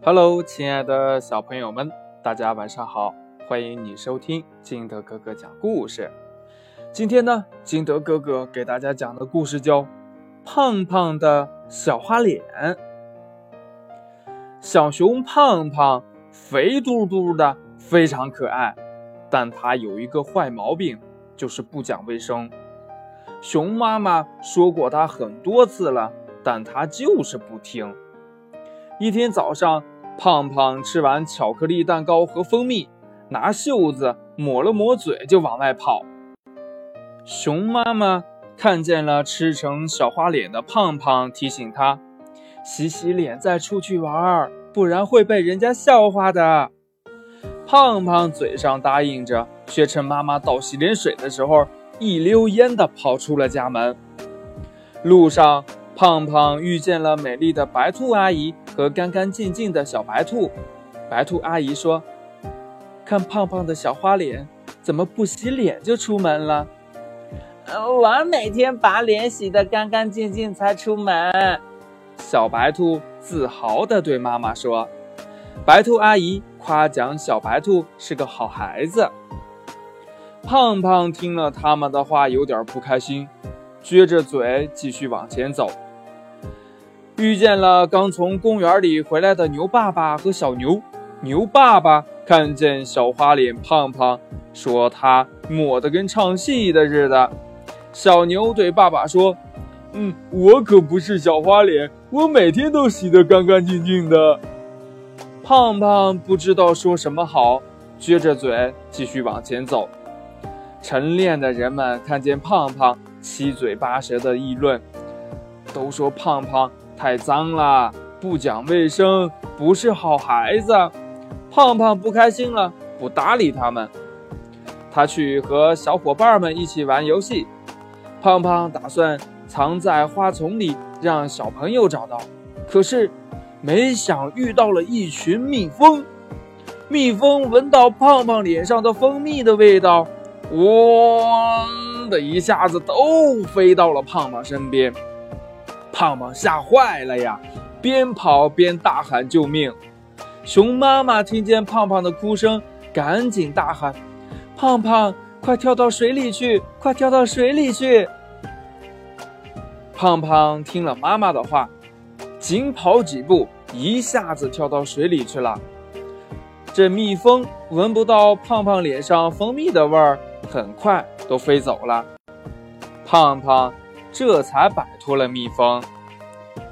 Hello，亲爱的小朋友们，大家晚上好！欢迎你收听金德哥哥讲故事。今天呢，金德哥哥给大家讲的故事叫《胖胖的小花脸》。小熊胖胖肥嘟嘟的，非常可爱，但它有一个坏毛病，就是不讲卫生。熊妈妈说过它很多次了，但它就是不听。一天早上，胖胖吃完巧克力蛋糕和蜂蜜，拿袖子抹了抹嘴就往外跑。熊妈妈看见了吃成小花脸的胖胖，提醒他：洗洗脸再出去玩，不然会被人家笑话的。胖胖嘴上答应着，却趁妈妈倒洗脸水的时候，一溜烟地跑出了家门。路上，胖胖遇见了美丽的白兔阿姨。和干干净净的小白兔，白兔阿姨说：“看胖胖的小花脸，怎么不洗脸就出门了？”“我每天把脸洗得干干净净才出门。”小白兔自豪地对妈妈说。白兔阿姨夸奖小白兔是个好孩子。胖胖听了他们的话，有点不开心，撅着嘴继续往前走。遇见了刚从公园里回来的牛爸爸和小牛。牛爸爸看见小花脸胖胖，说他抹得跟唱戏的似的。小牛对爸爸说：“嗯，我可不是小花脸，我每天都洗得干干净净的。”胖胖不知道说什么好，撅着嘴继续往前走。晨练的人们看见胖胖，七嘴八舌的议论，都说胖胖。太脏了，不讲卫生，不是好孩子。胖胖不开心了，不搭理他们。他去和小伙伴们一起玩游戏。胖胖打算藏在花丛里，让小朋友找到。可是，没想遇到了一群蜜蜂。蜜蜂闻到胖胖脸上的蜂蜜的味道，嗡的一下子都飞到了胖胖身边。胖胖吓坏了呀，边跑边大喊救命。熊妈妈听见胖胖的哭声，赶紧大喊：“胖胖，快跳到水里去！快跳到水里去！”胖胖听了妈妈的话，紧跑几步，一下子跳到水里去了。这蜜蜂闻不到胖胖脸上蜂蜜的味儿，很快都飞走了。胖胖。这才摆脱了蜜蜂。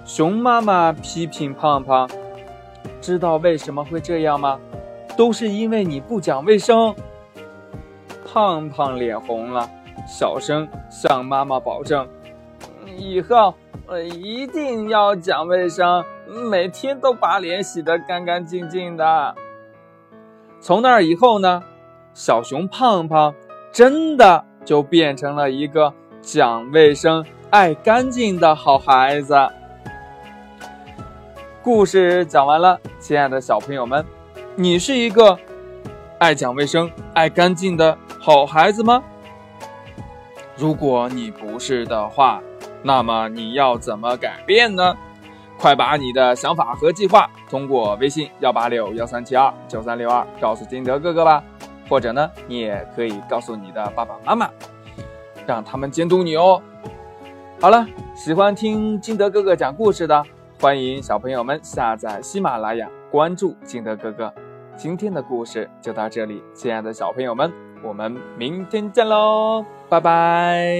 熊妈妈批评胖胖：“知道为什么会这样吗？都是因为你不讲卫生。”胖胖脸红了，小声向妈妈保证：“以后我一定要讲卫生，每天都把脸洗得干干净净的。”从那以后呢，小熊胖胖真的就变成了一个讲卫生。爱干净的好孩子。故事讲完了，亲爱的小朋友们，你是一个爱讲卫生、爱干净的好孩子吗？如果你不是的话，那么你要怎么改变呢？快把你的想法和计划通过微信幺八六幺三七二九三六二告诉金德哥哥吧，或者呢，你也可以告诉你的爸爸妈妈，让他们监督你哦。好了，喜欢听金德哥哥讲故事的，欢迎小朋友们下载喜马拉雅，关注金德哥哥。今天的故事就到这里，亲爱的小朋友们，我们明天见喽，拜拜。